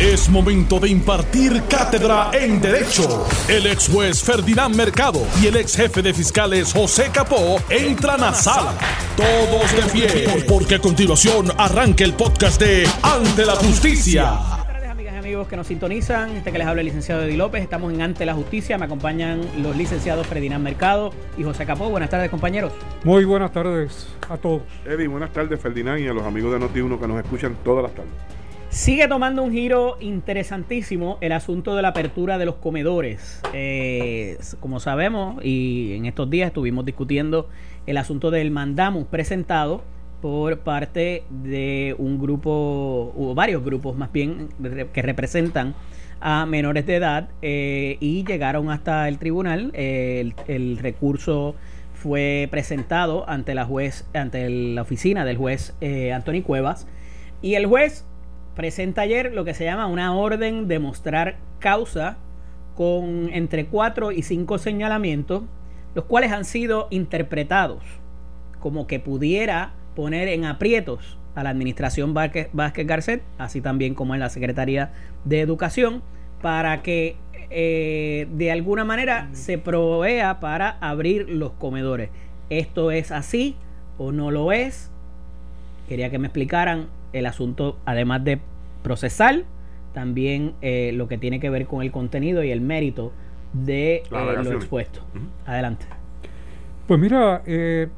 Es momento de impartir cátedra en Derecho. El ex juez Ferdinand Mercado y el ex jefe de fiscales José Capó entran a sala. Todos de pie, porque a continuación arranca el podcast de Ante la Justicia. Buenas tardes, amigas y amigos que nos sintonizan. Este que les habla el licenciado Eddie López. Estamos en Ante la Justicia. Me acompañan los licenciados Ferdinand Mercado y José Capó. Buenas tardes, compañeros. Muy buenas tardes a todos. Eddie, buenas tardes, Ferdinand, y a los amigos de Noti1 que nos escuchan todas las tardes. Sigue tomando un giro interesantísimo el asunto de la apertura de los comedores. Eh, como sabemos, y en estos días estuvimos discutiendo el asunto del mandamus presentado por parte de un grupo, o varios grupos más bien, que representan a menores de edad eh, y llegaron hasta el tribunal. Eh, el, el recurso fue presentado ante la juez, ante la oficina del juez eh, Anthony Cuevas. Y el juez presenta ayer lo que se llama una orden de mostrar causa con entre cuatro y cinco señalamientos, los cuales han sido interpretados como que pudiera poner en aprietos a la administración Vázquez, Vázquez Garcet, así también como en la Secretaría de Educación, para que eh, de alguna manera se provea para abrir los comedores. ¿Esto es así o no lo es? Quería que me explicaran el asunto, además de procesal, también eh, lo que tiene que ver con el contenido y el mérito de eh, lo expuesto. Adelante. Pues mira, eh,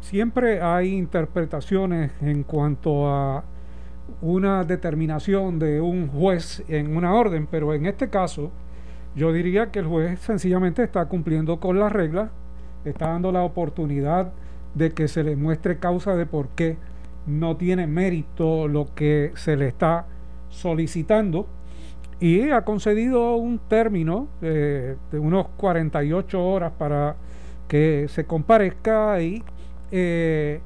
siempre hay interpretaciones en cuanto a una determinación de un juez en una orden, pero en este caso yo diría que el juez sencillamente está cumpliendo con las reglas, está dando la oportunidad de que se le muestre causa de por qué no tiene mérito lo que se le está solicitando y ha concedido un término eh, de unos 48 horas para que se comparezca y eh,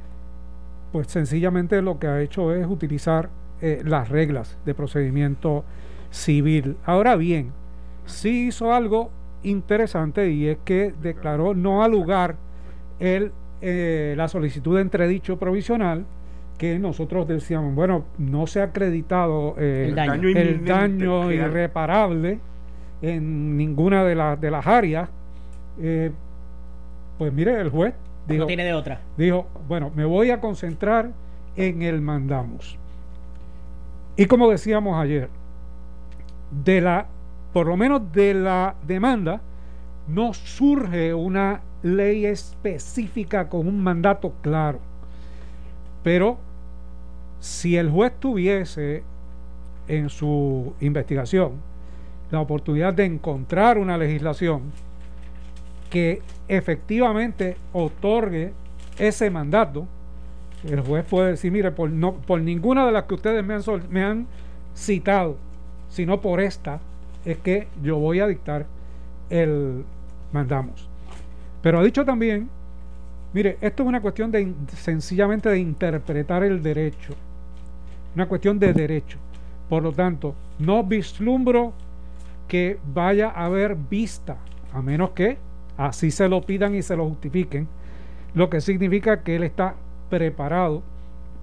pues sencillamente lo que ha hecho es utilizar eh, las reglas de procedimiento civil. Ahora bien, sí hizo algo interesante y es que declaró no al lugar el, la solicitud de entredicho provisional que nosotros decíamos, bueno, no se ha acreditado eh, El daño. El irreparable en ninguna de, las de las áreas. Eh, pues mire, el juez dijo, no tiene de otra. dijo, bueno, me voy a concentrar en el mandamos. Y como decíamos ayer, de la, por lo menos de la demanda, no surge una ley específica con un mandato claro. Pero si el juez tuviese en su investigación la oportunidad de encontrar una legislación que efectivamente otorgue ese mandato, el juez puede decir, mire, por, ninguna de las que ustedes me han, me han citado, sino por esta, es que yo voy a dictar el mandamos. Pero ha dicho también, mire, esto es una cuestión de sencillamente de interpretar el derecho, una cuestión de derecho. Por lo tanto, no vislumbro que vaya a haber vista, a menos que así se lo pidan y se lo justifiquen, lo que significa que él está preparado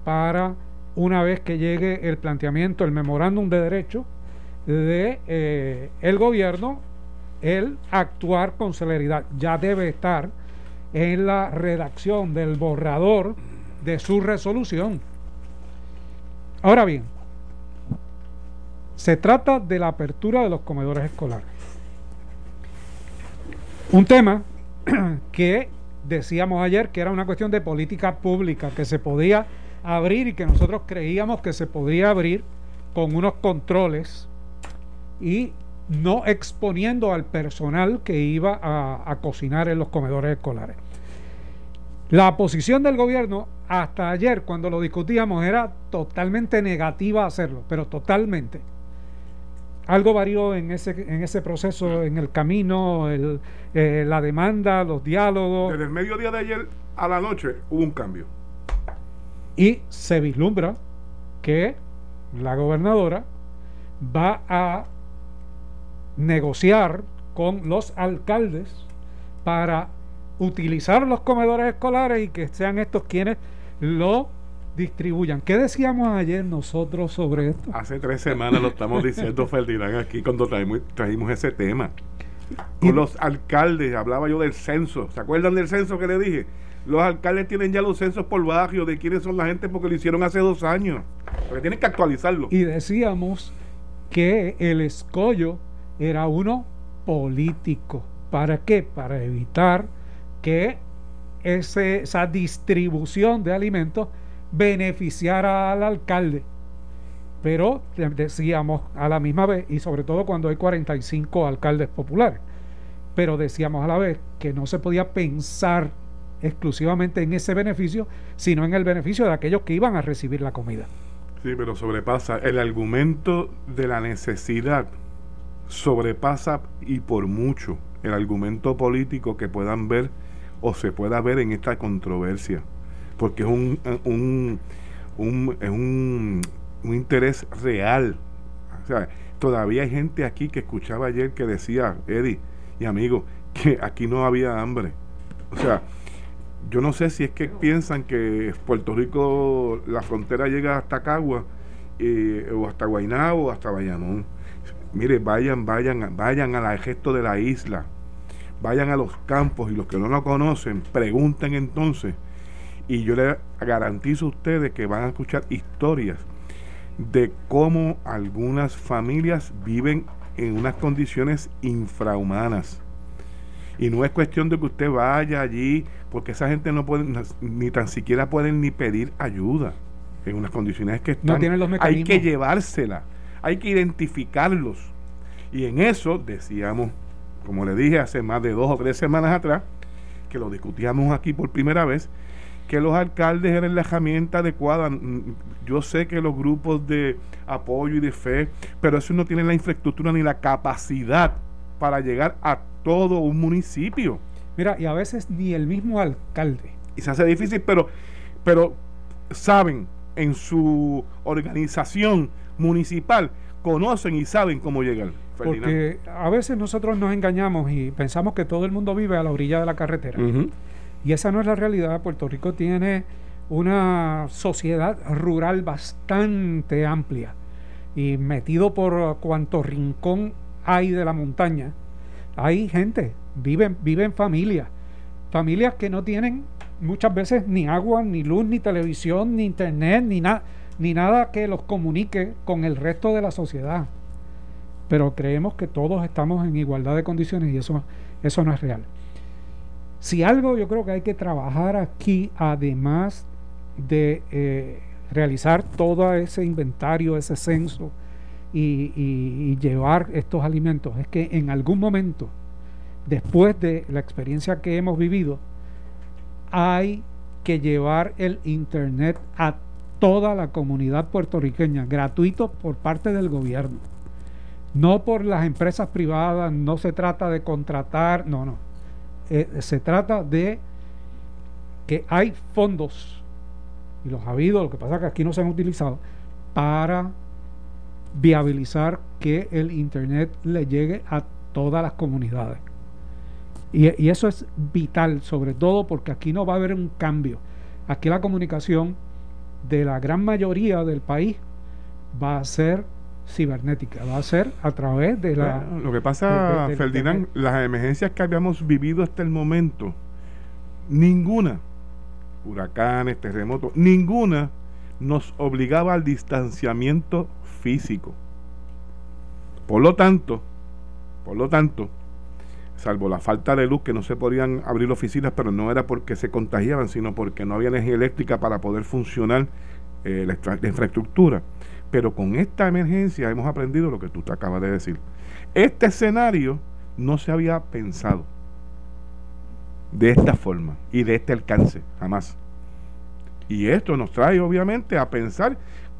para una vez que llegue el planteamiento, el memorándum de derecho de eh, el gobierno, el actuar con celeridad. Ya debe estar en la redacción del borrador de su resolución. Ahora bien, se trata de la apertura de los comedores escolares. Un tema que decíamos ayer que era una cuestión de política pública, que se podía abrir y que nosotros creíamos que se podía abrir con unos controles y no exponiendo al personal que iba a, a cocinar en los comedores escolares. La posición del gobierno hasta ayer cuando lo discutíamos era totalmente negativa a hacerlo, pero totalmente. Algo varió en ese, en ese proceso, en el camino, el, eh, la demanda, los diálogos, Desde el mediodía de ayer a la noche hubo un cambio. y se vislumbra que la gobernadora va a negociar con los alcaldes para utilizar los comedores escolares y que sean estos quienes lo distribuyan. ¿Qué decíamos ayer nosotros sobre esto? Hace tres semanas lo estamos diciendo, Ferdinand, aquí cuando trajimos, trajimos ese tema. Con los alcaldes, hablaba yo del censo. ¿Se acuerdan del censo que le dije? Los alcaldes tienen ya los censos por barrio de quiénes son la gente porque lo hicieron hace dos años. Porque tienen que actualizarlo. Y decíamos que el escollo era uno político. ¿Para qué? Para evitar que esa distribución de alimentos beneficiara al alcalde. Pero decíamos a la misma vez, y sobre todo cuando hay 45 alcaldes populares, pero decíamos a la vez que no se podía pensar exclusivamente en ese beneficio, sino en el beneficio de aquellos que iban a recibir la comida. Sí, pero sobrepasa el argumento de la necesidad, sobrepasa y por mucho el argumento político que puedan ver o se pueda ver en esta controversia, porque es un, un, un, es un, un interés real. O sea, todavía hay gente aquí que escuchaba ayer que decía, Eddie y amigo, que aquí no había hambre. O sea, yo no sé si es que piensan que Puerto Rico, la frontera llega hasta Cagua, eh, o hasta Guaynabo, o hasta Bayamón. Mire, vayan, vayan, vayan al gesto de la isla, vayan a los campos y los que no lo conocen, pregunten entonces. Y yo les garantizo a ustedes que van a escuchar historias de cómo algunas familias viven en unas condiciones infrahumanas. Y no es cuestión de que usted vaya allí, porque esa gente no puede, ni tan siquiera pueden ni pedir ayuda en unas condiciones que están. No tienen los mecanismos. Hay que llevársela, hay que identificarlos. Y en eso decíamos, como le dije hace más de dos o tres semanas atrás, que lo discutíamos aquí por primera vez, que los alcaldes eran la herramienta adecuada. Mm, yo sé que los grupos de apoyo y de fe, pero eso no tienen la infraestructura ni la capacidad para llegar a todo un municipio. Mira, y a veces ni el mismo alcalde. Y se hace difícil, pero, pero saben en su organización municipal, conocen y saben cómo llegar. Porque a veces nosotros nos engañamos y pensamos que todo el mundo vive a la orilla de la carretera. Y esa no es la realidad. Puerto Rico tiene una sociedad rural bastante amplia y metido por cuanto rincón hay de la montaña. Hay gente, viven, viven familias, familias que no tienen muchas veces ni agua, ni luz, ni televisión, ni internet, ni, nada ni nada que los comunique con el resto de la sociedad. Pero creemos que todos estamos en igualdad de condiciones y eso, eso no es real. Si algo yo creo que hay que trabajar aquí, además de eh, realizar todo ese inventario, ese censo y, llevar estos alimentos, es que en algún momento, después de la experiencia que hemos vivido, hay que llevar el Internet a toda la comunidad puertorriqueña, gratuito por parte del gobierno. No por las empresas privadas, no se trata de contratar, no, no eh, se trata de que hay fondos, y los ha habido, lo que pasa es que aquí no se han utilizado, para viabilizar que el Internet le llegue a todas las comunidades. Y, y, eso es vital, sobre todo porque aquí no va a haber un cambio. Aquí la comunicación de la gran mayoría del país va a ser cibernética, va a ser a través de la... lo que pasa, Ferdinand, las emergencias que habíamos vivido hasta el momento, ninguna, huracanes, terremotos, ninguna nos obligaba al distanciamiento físico. Por lo tanto, por lo tanto, salvo la falta de luz que no se podían abrir oficinas, pero no era porque se contagiaban, sino porque no había energía eléctrica para poder funcionar eh, la infraestructura. Pero con esta emergencia hemos aprendido lo que tú te acabas de decir. Este escenario no se había pensado de esta forma y de este alcance, jamás. Y esto nos trae obviamente a pensar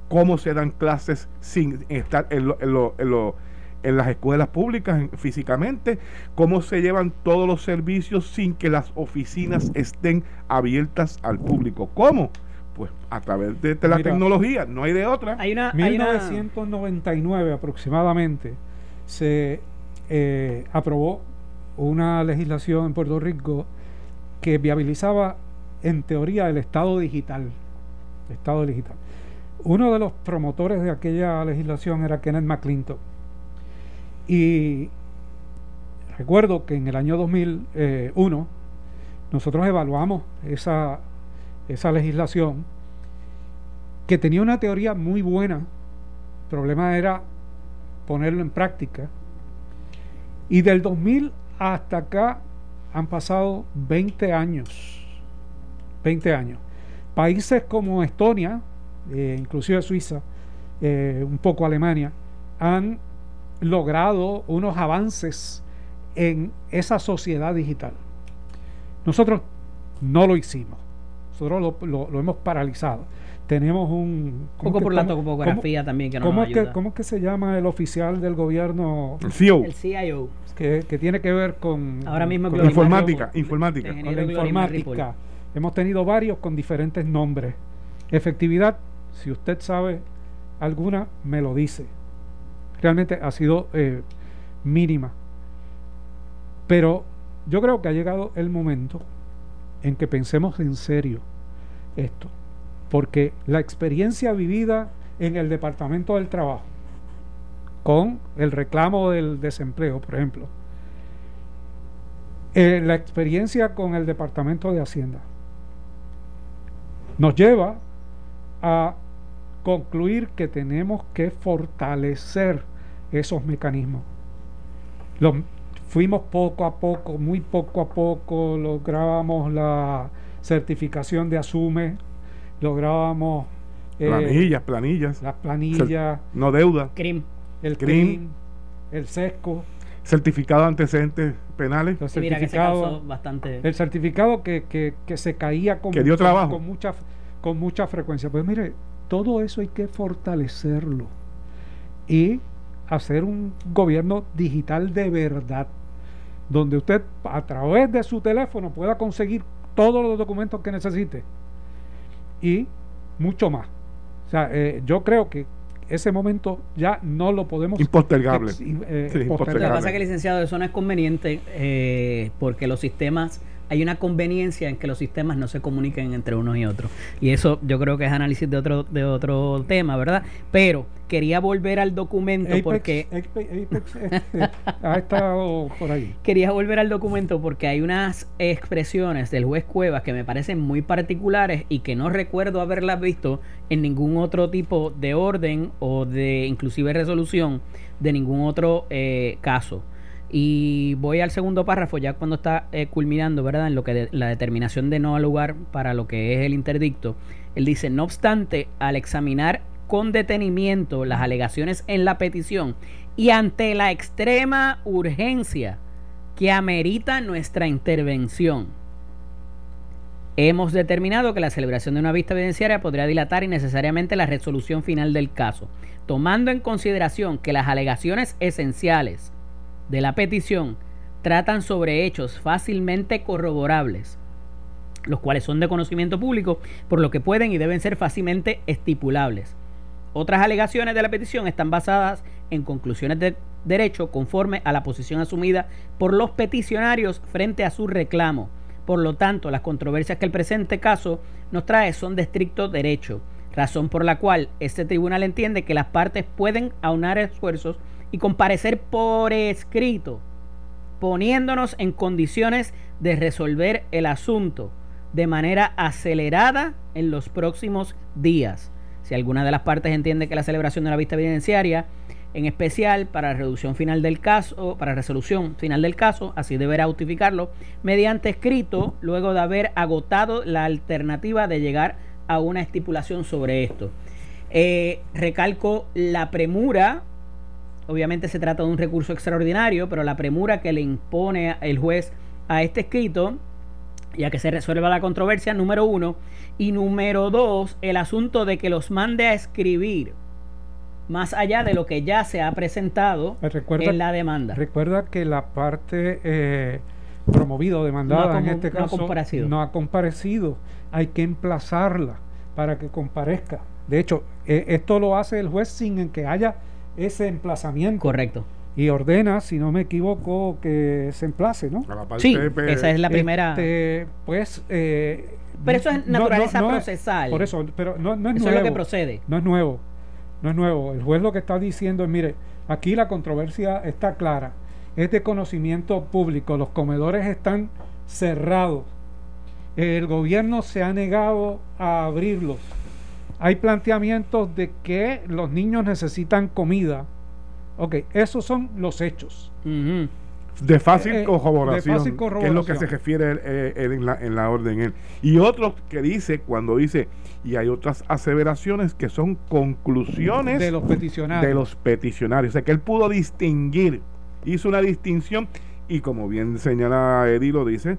cómo se dan clases sin estar en, en, las escuelas públicas físicamente, cómo se llevan todos los servicios sin que las oficinas estén abiertas al público. ¿Cómo? pues a través de, la tecnología, no hay de otra. Hay una, 1999 aproximadamente se eh, aprobó una legislación en Puerto Rico que viabilizaba en teoría el Estado digital. Estado digital. Uno de los promotores de aquella legislación era Kenneth McClintock. Y recuerdo que en el año 2001 nosotros evaluamos esa, esa legislación que tenía una teoría muy buena. El problema era ponerlo en práctica. Y del 2000 hasta acá han pasado 20 años. 20 años. Países como Estonia, eh, inclusive Suiza, eh, un poco Alemania, han logrado unos avances en esa sociedad digital. Nosotros no lo hicimos, nosotros lo, hemos paralizado. Tenemos un... poco por la topografía también que nos ¿cómo ayuda. Es que, ¿Cómo es que se llama el oficial del gobierno? El CIO. El CIO. Que, que tiene que ver con... Ahora mismo con informática. informática. Con la informática. Hemos tenido varios con diferentes nombres. Efectividad, si usted sabe alguna, me lo dice. Realmente ha sido eh, mínima. Pero yo creo que ha llegado el momento en que pensemos en serio esto. Porque la experiencia vivida en el Departamento del Trabajo, con el reclamo del desempleo, por ejemplo, eh, la experiencia con el Departamento de Hacienda, nos lleva a concluir que tenemos que fortalecer esos mecanismos. fuimos poco a poco, muy poco a poco, lográbamos la certificación de Asume, lográbamos... Eh, planillas, planillas. Las planillas. no deuda. CRIM. El CRIM, el SESCO. Certificado de antecedentes penales. El certificado, bastante... El certificado que, que, que se caía con, que dio trabajo. con, mucha, con mucha frecuencia. Pues mire, todo eso hay que fortalecerlo y hacer un gobierno digital de verdad, donde usted a través de su teléfono pueda conseguir todos los documentos que necesite y mucho más. O sea, eh, yo creo que ese momento ya no lo podemos... Impostergable. Eh, Lo que pasa es que, licenciado, eso no es conveniente eh, porque los sistemas hay una conveniencia en que los sistemas no se comuniquen entre unos y otros. Y eso yo creo que es análisis de otro, de otro tema, ¿verdad? Pero quería volver al documento porque... Este, ha estado por ahí. Quería volver al documento porque hay unas expresiones del juez Cuevas que me parecen muy particulares y que no recuerdo haberlas visto en ningún otro tipo de orden o de inclusive resolución de ningún otro eh, caso. Y voy al segundo párrafo, ya cuando está eh, culminando, ¿verdad? En lo que la determinación de no lugar para lo que es el interdicto. Él dice, no obstante, al examinar con detenimiento las alegaciones en la petición y ante la extrema urgencia que amerita nuestra intervención, hemos determinado que la celebración de una vista evidenciaria podría dilatar innecesariamente la resolución final del caso, tomando en consideración que las alegaciones esenciales de la petición tratan sobre hechos fácilmente corroborables, los cuales son de conocimiento público, por lo que pueden y deben ser fácilmente estipulables. Otras alegaciones de la petición están basadas en conclusiones de derecho conforme a la posición asumida por los peticionarios frente a su reclamo. Por lo tanto, las controversias que el presente caso nos trae son de estricto derecho, razón por la cual este tribunal entiende que las partes pueden aunar esfuerzos y comparecer por escrito, poniéndonos en condiciones de resolver el asunto de manera acelerada en los próximos días. Si alguna de las partes entiende que la celebración de la vista evidenciaria, en especial para reducción final del caso, para resolución final del caso, así deberá justificarlo mediante escrito luego de haber agotado la alternativa de llegar a una estipulación sobre esto. Eh, recalco la premura Obviamente se trata de un recurso extraordinario, pero la premura que le impone el juez a este escrito, ya que se resuelva la controversia, número uno, y número dos, el asunto de que los mande a escribir más allá de lo que ya se ha presentado pues en la demanda. Recuerda que la parte eh, promovida o demandada en este caso no ha, comparecido. Hay que emplazarla para que comparezca. De hecho, eh, esto lo hace el juez sin que haya ese emplazamiento. Correcto. Y ordena, si no me equivoco, que se emplace, ¿no? Sí, esa es la primera. Este, pues eh, Pero eso es naturaleza no- no es- procesal. por eso, pero no, no es Eso nuevo. es lo que procede. No es nuevo. No es nuevo. El juez lo que está diciendo es, mire, aquí la controversia está clara. Es de conocimiento público. Los comedores están cerrados. El gobierno se ha negado a abrirlos. Hay planteamientos de que los niños necesitan comida. Ok, esos son los hechos. De fácil, Eh, corroboración, de fácil que es lo que corroboración. se refiere él, eh, él en, la, en la orden él. Y otro que dice, cuando dice, y hay otras aseveraciones que son conclusiones De los peticionarios. de los peticionarios. O sea, que él pudo distinguir, hizo una distinción y como bien señala Eddie lo dice,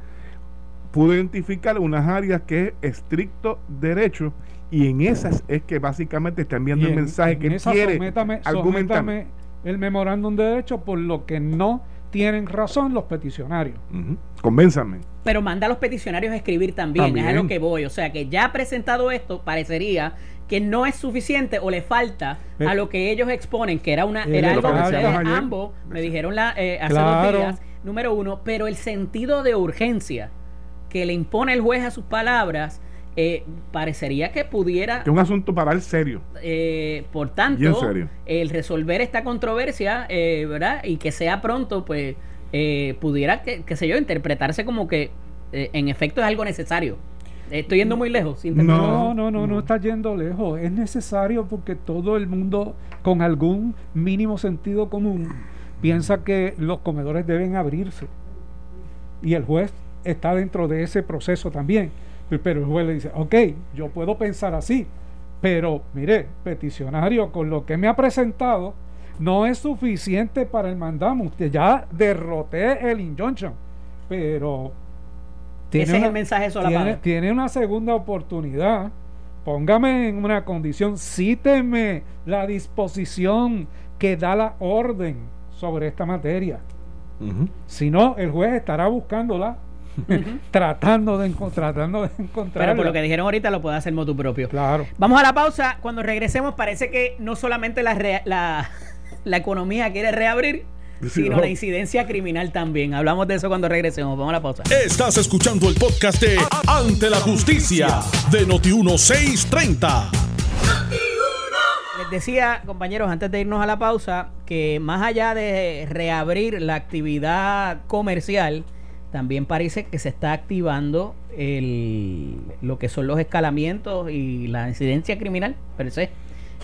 pudo identificar unas áreas que es estricto derecho y en esas es que básicamente está enviando Y el en- mensaje en que él quiere sométame- argumentar. sométame el memorándum de derecho por lo que no tienen razón los peticionarios. Ujú. Convénzame. Pero manda a los peticionarios a escribir también, También. es a lo que voy. O sea, que ya presentado esto, parecería que no es suficiente o le falta Eh, a lo que ellos exponen, que era una eh, era algo que ustedes ayer. ambos me dijeron la, eh, hace Claro. dos días, número uno, pero el sentido de urgencia que le impone el juez a sus palabras, eh, parecería que pudiera Que es un asunto para él serio. eh, por tanto, serio. el resolver esta controversia, eh, ¿verdad? Y que sea pronto, pues, eh, pudiera, que, qué sé yo, interpretarse como que eh, en efecto es algo necesario. Estoy yendo muy lejos. sin No. No, no, no, no está yendo lejos. Es necesario porque todo el mundo con algún mínimo sentido común piensa que los comedores deben abrirse. Y el juez está dentro de ese proceso también. Pero el juez le dice, ok, yo puedo pensar así, pero mire, peticionario, con lo que me ha presentado, no es suficiente para el mandamo. Usted ya derroté el injunction, pero... Ese es el mensaje tiene, tiene una segunda oportunidad. Póngame en una condición, cíteme la disposición que da la orden sobre esta materia. Si no, el juez estará buscándola, tratando de, tratando de encontrarla. Pero por lo que dijeron ahorita lo puede hacer motu propio. Claro. Vamos a la pausa. Cuando regresemos parece que no solamente la, la, la economía quiere reabrir, sino no. la incidencia criminal también. Hablamos de eso cuando regresemos. Vamos a la pausa. Estás escuchando el podcast de Ante la Justicia de Noti1630. Les decía, compañeros, antes de irnos a la pausa, que más allá de reabrir la actividad comercial, también parece que se está activando el, lo que son los escalamientos y la incidencia criminal, per se.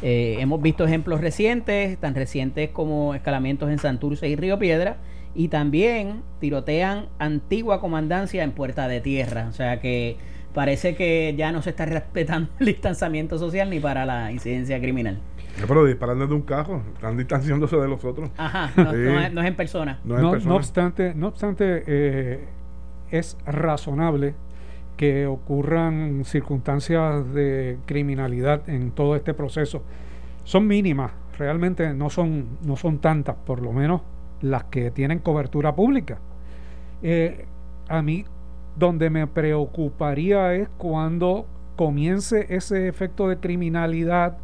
Eh, hemos visto ejemplos recientes, tan recientes como escalamientos en Santurce y Río Piedra, y también tirotean antigua comandancia en Puerta de Tierra. O sea que parece que ya no se está respetando el distanciamiento social ni para la incidencia criminal. Pero disparando de un carro, están distanciándose de los otros. Ajá, no, Sí. no es, no es en persona. No es No, persona. no obstante, no obstante eh, es razonable que ocurran circunstancias de criminalidad en todo este proceso. Son mínimas, realmente no son, no son tantas, por lo menos las que tienen cobertura pública. Eh, a mí, donde me preocuparía es cuando comience ese efecto de criminalidad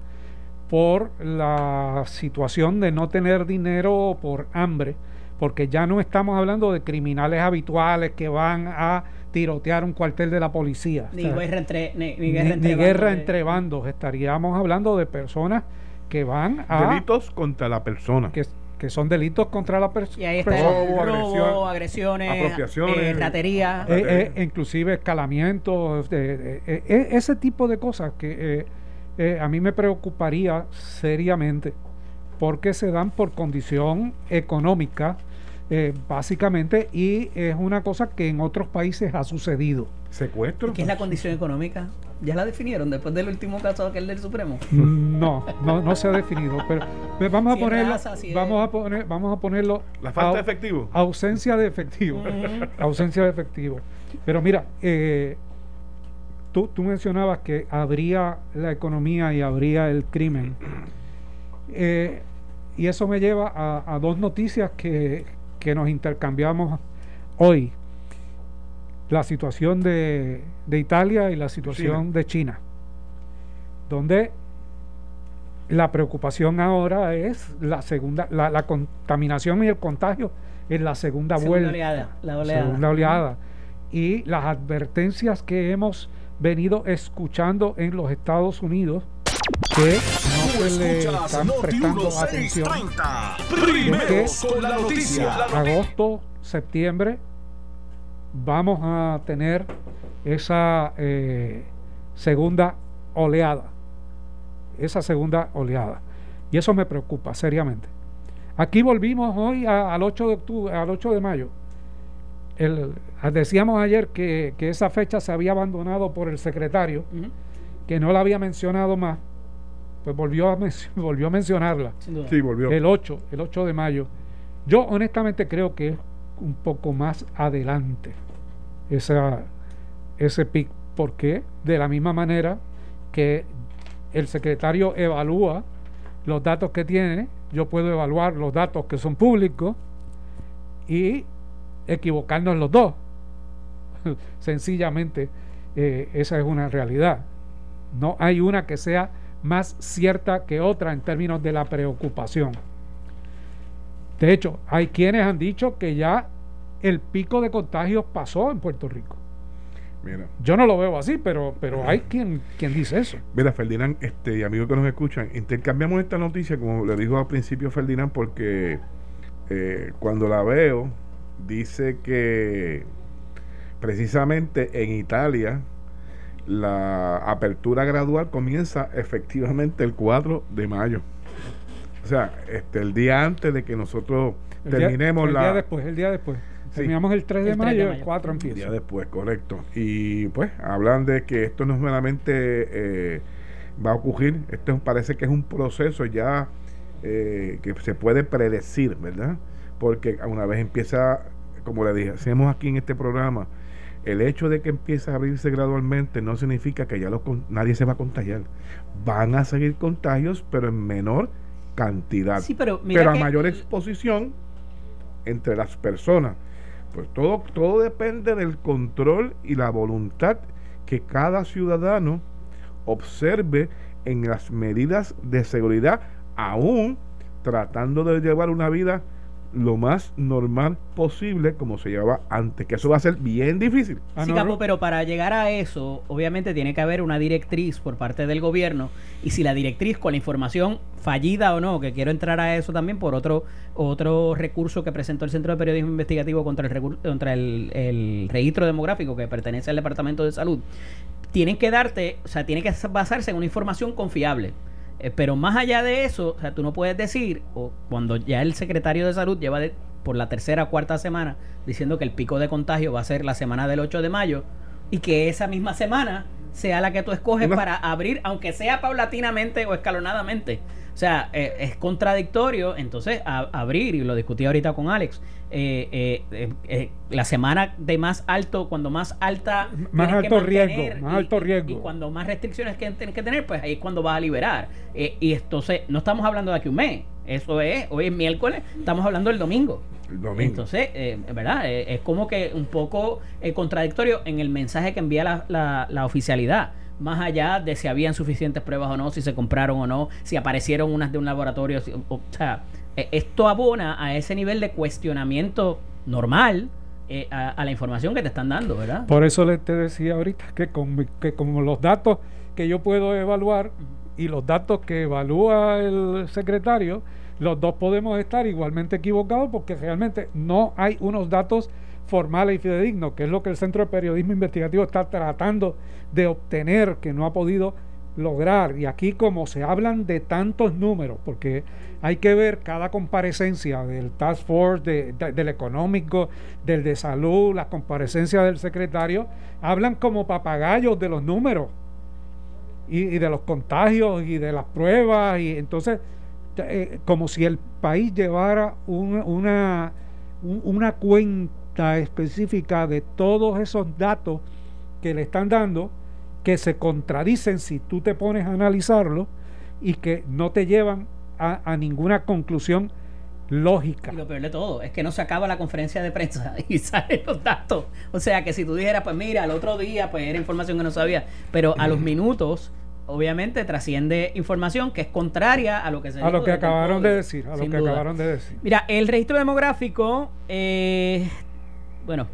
por la situación de no tener dinero o por hambre, porque ya no estamos hablando de criminales habituales que van a tirotear un cuartel de la policía. Ni O sea, guerra entre, ni, ni ni- guerra entre ni guerra bandos entre bandos. Estaríamos hablando de personas que van a... Delitos contra la persona. Que, que son delitos contra la persona. Y ahí está el Robo, robo, agresión, agresiones, apropiaciones. eh, ratería. Eh, eh, inclusive escalamientos, eh, eh, ese tipo de cosas que eh, a mí me preocuparía seriamente porque se dan por condición económica eh, básicamente y es una cosa que en otros países ha sucedido. Secuestro. ¿Qué es la condición económica? ¿Ya la definieron después del último caso aquel del Supremo? No, no, no se ha definido, pero, pero vamos a Si ponerlo, raza, si es- vamos a poner, vamos a ponerlo La falta de efectivo. ausencia de efectivo, Ujú. ausencia de efectivo. Pero mira, eh, tú, tú mencionabas que habría la economía y habría el crimen. Eh, y eso me lleva a, a dos noticias que, que nos intercambiamos hoy. La situación de, de Italia y la situación de China. Donde la preocupación ahora es la segunda, la, la contaminación y el contagio en la segunda, Segunda vuelta oleada, la oleada. segunda oleada. Y las advertencias que hemos venido escuchando en los Estados Unidos que no se le están prestando atención. Primero con la noticia. Agosto, septiembre, vamos a tener esa eh, segunda oleada. Esa segunda oleada. Y eso me preocupa seriamente. Aquí volvimos hoy al 8 de octubre, al 8 de mayo. El, decíamos ayer que, esa fecha se había abandonado por el secretario, que no la había mencionado más, pues volvió a, volvió a mencionarla. Sí, volvió. El 8, el 8 de mayo. Yo honestamente creo que es un poco más adelante esa, ese pic. porque De la misma manera que el secretario evalúa los datos que tiene, yo puedo evaluar los datos que son públicos y equivocarnos los dos. Sencillamente, eh, esa es una realidad. No hay una que sea más cierta que otra en términos de la preocupación. De hecho, hay quienes han dicho que ya el pico de contagios pasó en Puerto Rico. Yo no lo veo así, pero, pero hay quien, quien dice eso. Mira, Ferdinand, este, y amigos que nos escuchan, intercambiamos esta noticia, como le dijo al principio Ferdinand, porque eh, cuando la veo, dice que precisamente en Italia la apertura gradual comienza efectivamente el 4 de mayo. O sea, este, el día antes de que nosotros terminemos la... El día después, el día después. Terminamos el 3 de, mayo, el 4 empieza. día después, correcto. Y pues hablan de que esto no solamente eh, va a ocurrir, esto parece que es un proceso ya eh, que se puede predecir, ¿verdad? Porque una vez empieza, como le dije, hacemos aquí en este programa, el hecho de que empiece a abrirse gradualmente no significa que ya nadie se va a contagiar. Van a seguir contagios, pero en menor cantidad. pero, pero a mayor exposición entre las personas. Pues todo, todo depende del control y la voluntad que cada ciudadano observe en las medidas de seguridad, aún tratando de llevar una vida lo más normal posible como se llevaba antes, que eso va a ser bien difícil. sí, Capo, pero para llegar a eso, obviamente tiene que haber una directriz por parte del gobierno y si la directriz con la información fallida o no, que quiero entrar a eso también por otro otro recurso que presentó el Centro de Periodismo Investigativo contra el contra el, el registro demográfico que pertenece al Departamento de Salud, tienen que darte, o sea, tiene que basarse en una información confiable. Eh, pero más allá de eso, o sea, tú no puedes decir, o cuando ya el secretario de salud lleva por la tercera o cuarta semana diciendo que el pico de contagio va a ser la semana del 8 de mayo y que esa misma semana sea la que tú escoges para abrir, aunque sea paulatinamente o escalonadamente. O sea, eh, es contradictorio entonces abrir, y lo discutí ahorita con Alex, eh, eh, la semana de más alto, cuando más alta... Más alto riesgo, más alto riesgo. Y cuando más restricciones que tienes que tener, pues ahí es cuando vas a liberar. y entonces, no estamos hablando de aquí un mes, eso es, hoy es miércoles, estamos hablando del domingo. El domingo. Entonces, ¿verdad? es como que un poco contradictorio en el mensaje que envía la, la, la oficialidad más allá de si habían suficientes pruebas o no, si se compraron o no, si aparecieron unas de un laboratorio. o, sea, e, esto abona a ese nivel de cuestionamiento normal eh, a, la información que te están dando, ¿verdad? Por eso le te decía ahorita que con, que como los datos que yo puedo evaluar y los datos que evalúa el secretario, los dos podemos estar igualmente equivocados porque realmente no hay unos datos formales y fidedignos, que es lo que el Centro de Periodismo Investigativo está tratando de obtener, que no ha podido lograr. Y aquí como se hablan de tantos números, porque hay que ver cada comparecencia del Task Force, del económico, del de salud, las comparecencias del secretario, hablan como papagayos de los números y, de los contagios y de las pruebas. Y entonces, eh, como si el país llevara una, una cuenta específica de todos esos datos que le están dando que se contradicen si tú te pones a analizarlo y que no te llevan a, ninguna conclusión lógica. Y lo peor de todo es que no se acaba la conferencia de prensa y salen los datos. O sea que si tú dijeras, pues mira, el otro día, pues era información que no sabía, pero a los minutos obviamente trasciende información que es contraria a lo que se a lo que acabaron de decir a lo que acabaron de decir mira el registro demográfico eh, bueno,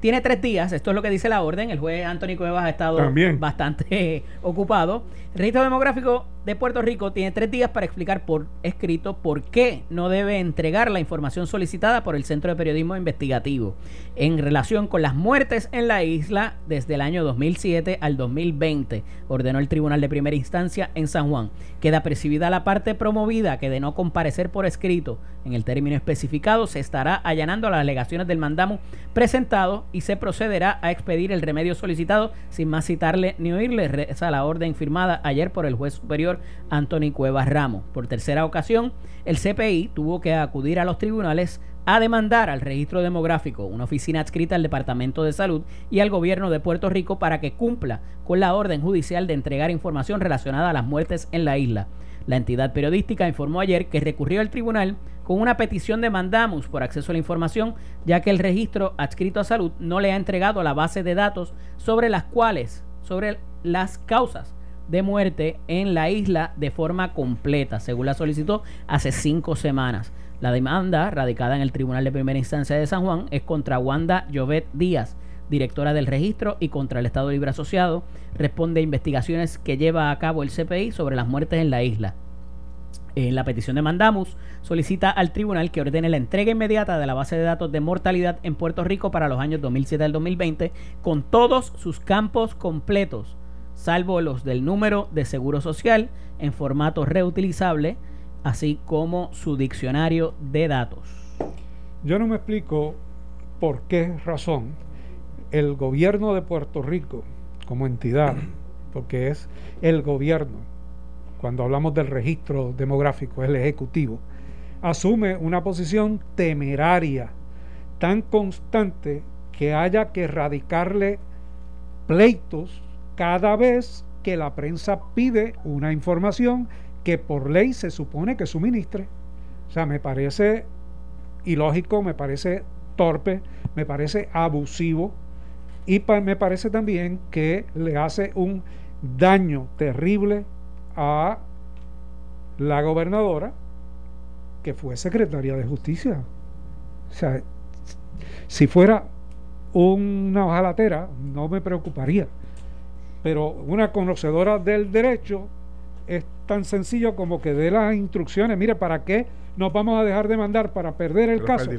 tiene tres días, esto es lo que dice la orden, el juez Anthony Cuevas ha estado bastante ocupado. El registro demográfico de Puerto Rico tiene tres días para explicar por escrito por qué no debe entregar la información solicitada por el Centro de Periodismo Investigativo en relación con las muertes en la isla desde el año 2007 al 2020, ordenó el Tribunal de Primera Instancia en San Juan. Queda percibida la parte promovida que de no comparecer por escrito en el término especificado se estará allanando las alegaciones del mandamo presentado y se procederá a expedir el remedio solicitado sin más citarle ni oírle. Reza la orden firmada ayer por el juez superior Anthony Cuevas Ramos. Por tercera ocasión, el CPI tuvo que acudir a los tribunales a demandar al registro demográfico, una oficina adscrita al Departamento de Salud y al gobierno de Puerto Rico para que cumpla con la orden judicial de entregar información relacionada a las muertes en la isla. La entidad periodística informó ayer que recurrió al tribunal con una petición de mandamus por acceso a la información, ya que el registro adscrito a salud no le ha entregado la base de datos sobre las cuales, sobre las causas de muerte en la isla de forma completa, según la solicitó hace cinco semanas. La demanda, radicada en el Tribunal de Primera Instancia de San Juan, es contra Wanda Llovet Díaz, directora del registro, y contra el Estado Libre Asociado. Responde a investigaciones que lleva a cabo el CPI sobre las muertes en la isla. En la petición de mandamus solicita al tribunal que ordene la entrega inmediata de la base de datos de mortalidad en Puerto Rico para los años 2007 al 2020 con todos sus campos completos, salvo los del número de seguro social en formato reutilizable, así como su diccionario de datos. Yo no me explico por qué razón el gobierno de Puerto Rico como entidad, porque es el gobierno cuando hablamos del registro demográfico, el Ejecutivo, asume una posición temeraria, tan constante que haya que radicarle pleitos cada vez que la prensa pide una información que por ley se supone que suministre. O sea, me parece ilógico, me parece torpe, me parece abusivo y me parece también que le hace un daño terrible a la gobernadora, que fue secretaria de justicia. O sea, si fuera una ojalatera, no me preocuparía. Pero una conocedora del derecho es tan sencillo como que dé las instrucciones. Mire, ¿para qué nos vamos a dejar de mandar para perder el caso.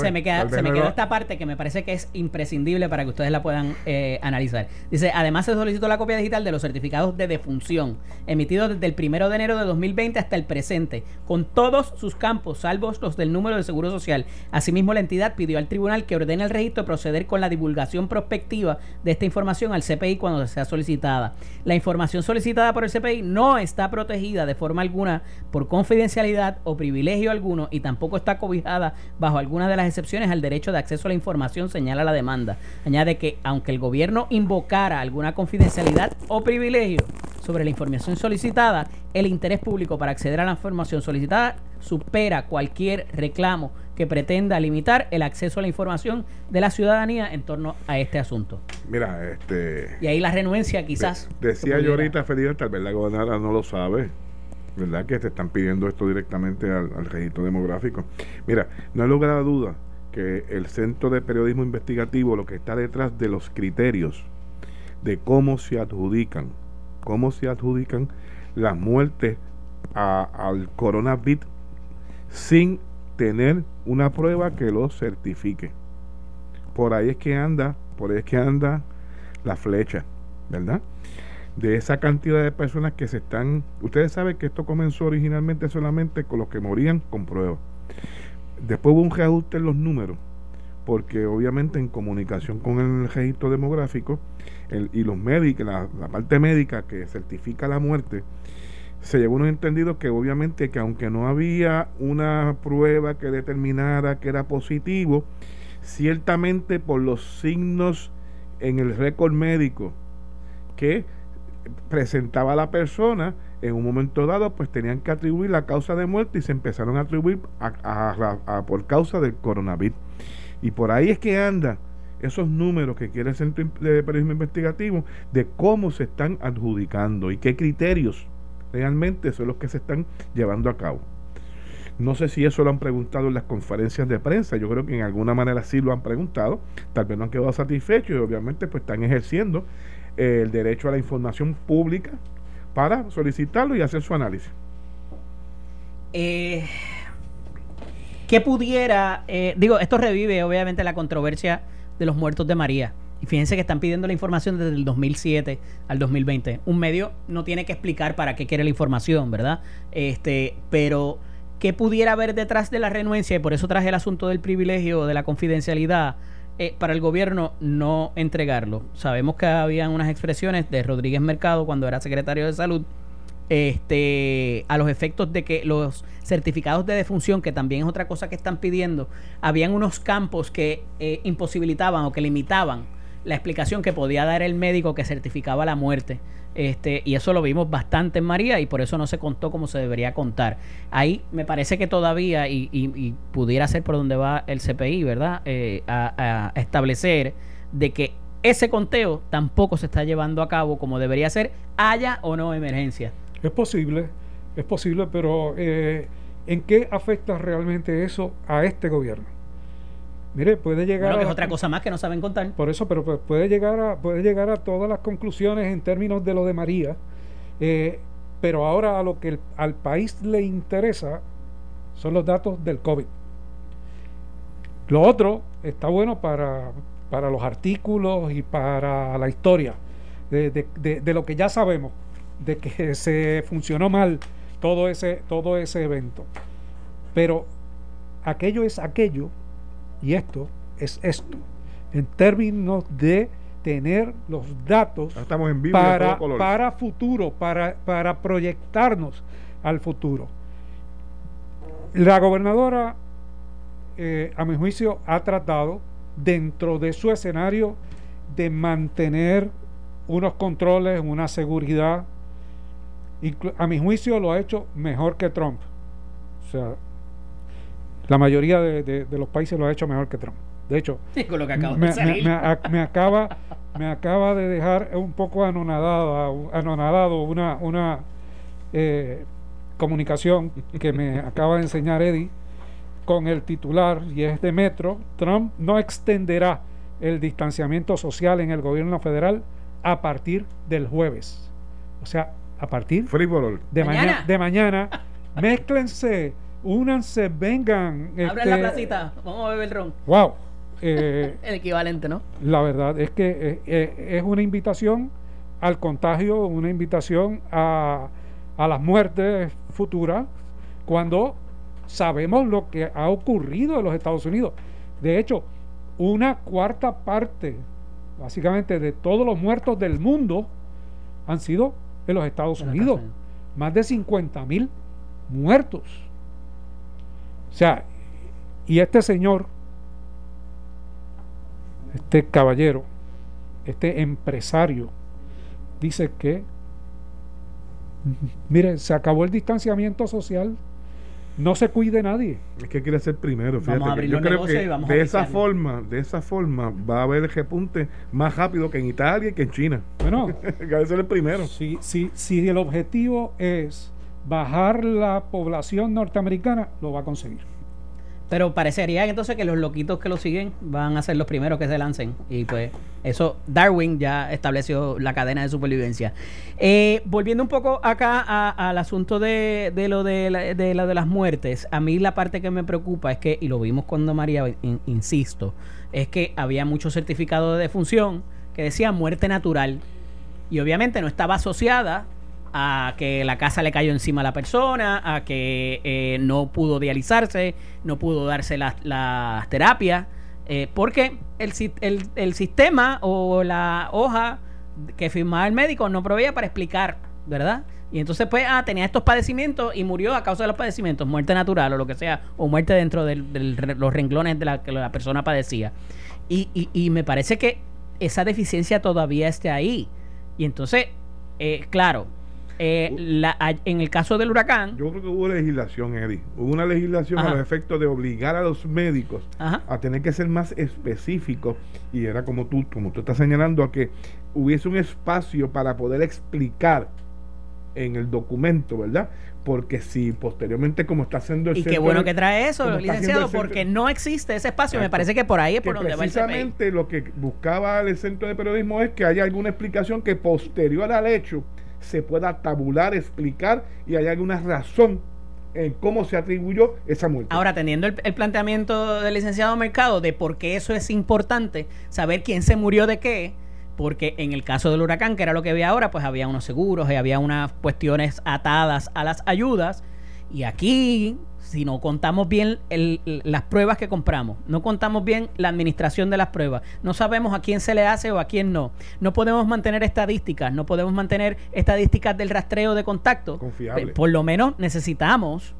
Se me queda, esta parte que me parece que es imprescindible para que ustedes la puedan eh, analizar. Dice, además se solicitó la copia digital de los certificados de defunción emitidos desde el primero de enero de 2020 hasta el presente, con todos sus campos, salvo los del número de seguro social. Asimismo, la entidad pidió al tribunal que ordene el registro proceder con la divulgación prospectiva de esta información al CPI cuando sea solicitada. La información solicitada por el CPI no está protegida de forma alguna por confidencialidad o privilegio alguno y tampoco está cobijada bajo alguna de las excepciones al derecho de acceso a la información, señala la demanda. Añade que aunque el gobierno invocara alguna confidencialidad o privilegio sobre la información solicitada, el interés público para acceder a la información solicitada supera cualquier reclamo que pretenda limitar el acceso a la información de la ciudadanía en torno a este asunto. Mira, este... Y ahí la renuencia quizás... decía yo ahorita, Felipe, tal vez la gobernadora no lo sabe ¿verdad? Que te están pidiendo esto directamente al, registro demográfico. Mira, no hay lugar a duda que el Centro de Periodismo Investigativo, lo que está detrás de los criterios de cómo se adjudican, cómo se adjudican las muertes al coronavirus sin tener una prueba que lo certifique. Por ahí es que anda, por ahí es que anda la flecha, ¿verdad? De esa cantidad de personas que se están... Ustedes saben que esto comenzó originalmente solamente con los que morían con pruebas. Después hubo un reajuste en los números, porque obviamente en comunicación con el registro demográfico y los médicos, la, parte médica que certifica la muerte, se llegó a un entendido que obviamente que aunque no había una prueba que determinara que era positivo, ciertamente por los signos en el récord médico que presentaba a la persona, en un momento dado, pues tenían que atribuir la causa de muerte y se empezaron a atribuir a, por causa del coronavirus. Y por ahí es que anda esos números que quiere el Centro de Periodismo Investigativo de cómo se están adjudicando y qué criterios realmente son los que se están llevando a cabo. No sé si eso lo han preguntado en las conferencias de prensa, yo creo que en alguna manera sí lo han preguntado, tal vez no han quedado satisfechos y obviamente pues están ejerciendo el derecho a la información pública para solicitarlo y hacer su análisis. Eh, ¿Qué pudiera, eh, digo, esto revive obviamente la controversia de los muertos de María. Y fíjense que están pidiendo la información desde el 2007 al 2020. Un medio no tiene que explicar para qué quiere la información, ¿verdad? Este, pero ¿qué pudiera haber detrás de la renuencia? Y por eso traje el asunto del privilegio, de la confidencialidad, eh, para el gobierno no entregarlo. Sabemos que habían unas expresiones de Rodríguez Mercado cuando era secretario de salud este, a los efectos de que los certificados de defunción, que también es otra cosa que están pidiendo, habían unos campos que eh, imposibilitaban o que limitaban la explicación que podía dar el médico que certificaba la muerte. Este, y eso lo vimos bastante en María y por eso no se contó como se debería contar. Ahí me parece que todavía, y, pudiera ser por donde va el CPI, ¿verdad? Eh, a, establecer de que ese conteo tampoco se está llevando a cabo como debería ser, haya o no emergencia. Es posible, es posible, pero eh, ¿en qué afecta realmente eso a este gobierno? Mire, puede llegar bueno, que es otra cosa más que no saben contar. Por eso, pero puede llegar a, puede llegar a todas las conclusiones en términos de lo de María. Eh, pero ahora a lo que al país le interesa son los datos del COVID. Lo otro está bueno para, para los artículos y para la historia de, de, de lo que ya sabemos de que se funcionó mal todo ese, todo ese evento. Pero aquello es aquello y esto es esto. En términos de tener los datos Estamos en para, para futuro, para, para proyectarnos al futuro. La gobernadora, eh, a mi juicio, ha tratado dentro de su escenario de mantener unos controles, una seguridad a mi juicio lo ha hecho mejor que Trump. O sea, la mayoría de, los países lo ha hecho mejor que Trump. De hecho, me, acaba, me acaba de dejar un poco anonadado, anonadado una, una eh, comunicación que me acaba de enseñar Eddie con el titular y es de Metro. Trump no extenderá el distanciamiento social en el gobierno federal a partir del jueves. O sea, a partir de mañana. de mañana. Mézclense, únanse, vengan. Abran la este, placita, vamos a beber ron. Wow. Eh, el equivalente, ¿no? La verdad es que eh, eh, es una invitación al contagio, una invitación a, a las muertes futuras, cuando sabemos lo que ha ocurrido en los Estados Unidos. De hecho, una cuarta parte, básicamente, de todos los muertos del mundo han sido en los Estados Unidos. Más de 50 mil muertos. O sea, y este señor, este caballero, este empresario, dice que, mire, se acabó el distanciamiento social no se cuide nadie. Es que quiere ser primero. Fíjate, yo creo que de esa forma, de esa forma va a haber el repunte más rápido que en Italia y que en China. Bueno, que ser el primero. Si, si, si el objetivo es bajar la población norteamericana, lo va a conseguir. Pero parecería entonces que los loquitos que lo siguen van a ser los primeros que se lancen. Y pues eso, Darwin ya estableció la cadena de supervivencia. Eh, volviendo un poco acá al asunto de, lo de, de, de las muertes, a mí la parte que me preocupa es que, y lo vimos cuando María, insisto, es que había mucho certificado de defunción que decía muerte natural. Y obviamente no estaba asociada a que la casa le cayó encima a la persona, a que eh, no pudo dializarse, no pudo darse las la terapias, eh, porque el, el, sistema o la hoja que firmaba el médico no proveía para explicar, ¿verdad? Y entonces, pues, ah, tenía estos padecimientos y murió a causa de los padecimientos, muerte natural o lo que sea, o muerte dentro de los renglones de la que la persona padecía. Y, y, y me parece que esa deficiencia todavía está ahí. Y entonces, eh, claro, eh, la, en el caso del huracán. Yo creo que hubo legislación, Eddie. Hubo una legislación a los efectos de obligar a los médicos a tener que ser más específicos. Y era como tú, como tú estás señalando, a que hubiese un espacio para poder explicar en el documento, ¿verdad? porque si posteriormente como está haciendo el y qué bueno que trae eso licenciado porque no existe ese espacio me parece que por ahí es por donde va el precisamente lo que buscaba el centro de periodismo es que haya alguna explicación que posterior al hecho se pueda tabular explicar y haya alguna razón en cómo se atribuyó esa muerte. Ahora, teniendo el, planteamiento del licenciado Mercado de por qué eso es importante, saber quién se murió de qué, porque en el caso del huracán, que era lo que había ahora, pues había unos seguros y había unas cuestiones atadas a las ayudas. Y aquí, si no contamos bien las pruebas que compramos, no contamos bien la administración de las pruebas, no sabemos a quién se le hace o a quién no, no podemos mantener estadísticas, no podemos mantener estadísticas del rastreo de contacto, Confiable. por lo menos necesitamos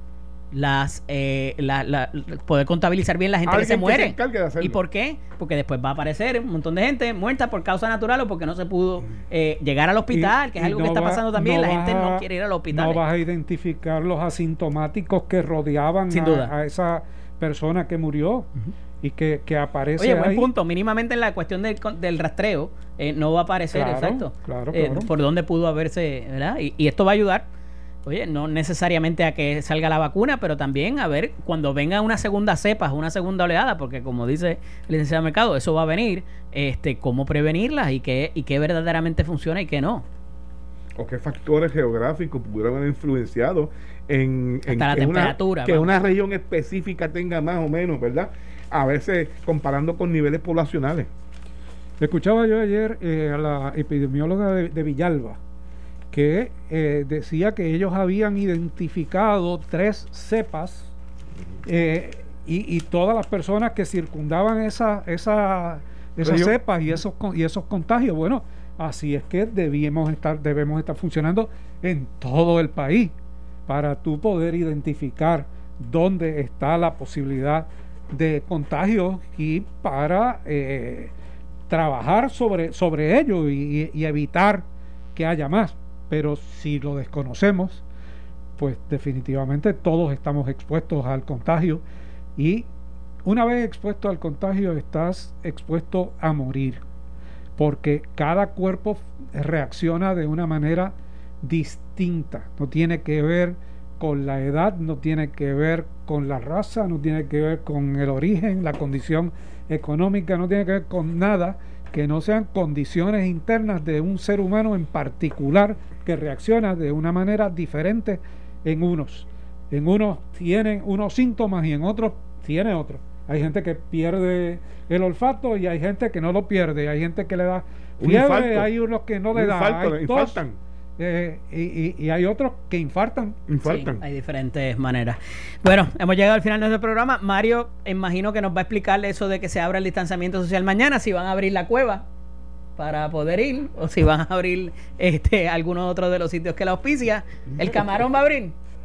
las eh, la, poder contabilizar bien la gente que se muere. ¿Y por qué? Porque después va a aparecer un montón de gente muerta por causa natural o porque no se pudo eh, llegar al hospital, que es algo que está pasando también. la gente no quiere ir al hospital. No vas a identificar los asintomáticos que rodeaban a, esa persona que murió. Y que, que aparece. Oye, buen punto. Mínimamente en la cuestión del, del rastreo eh, no va a aparecer, exacto. Claro, eh, por dónde pudo haberse, ¿verdad? Y, y esto va a ayudar oye, no necesariamente a que salga la vacuna, pero también a ver cuando venga una segunda cepa, una segunda oleada, porque como dice el licenciado Mercado, eso va a venir, este, cómo prevenirlas y qué, y qué verdaderamente funciona y qué no. O qué factores geográficos pudieron haber influenciado en, la temperatura. que una región específica tenga más o menos, ¿verdad? A veces comparando con niveles poblacionales. Escuchaba yo ayer eh, a la epidemióloga de Villalba que eh, decía que ellos habían identificado tres cepas eh, y, todas las personas que circundaban esa, esa, esas cepas y esos, y esos contagios. Bueno, así es que debemos estar, debemos estar funcionando en todo el país para tú poder identificar dónde está la posibilidad de contagio y para eh, trabajar sobre, sobre ello y evitar que haya más pero si lo desconocemos, pues definitivamente todos estamos expuestos al contagio. Y una vez expuesto al contagio estás expuesto a morir, porque cada cuerpo reacciona de una manera distinta, no tiene que ver con la edad, no tiene que ver con la raza, no tiene que ver con el origen, la condición económica, no tiene que ver con nada que no sean condiciones internas de un ser humano en particular que reacciona de una manera diferente en unos. En unos tienen unos síntomas y en otros tiene otros. Hay gente que pierde el olfato y hay gente que no lo pierde. Hay gente que le da fiebre, hay unos que no le da. hay eh, y, hay otros que infartan. infartan. hay diferentes maneras. Bueno, hemos llegado al final de nuestro programa. Mario, imagino que nos va a explicarle eso de que se abra el distanciamiento social mañana, si van a abrir la cueva para poder ir o si van a abrir este alguno otro de los sitios que la auspicia. El camarón va a abrir.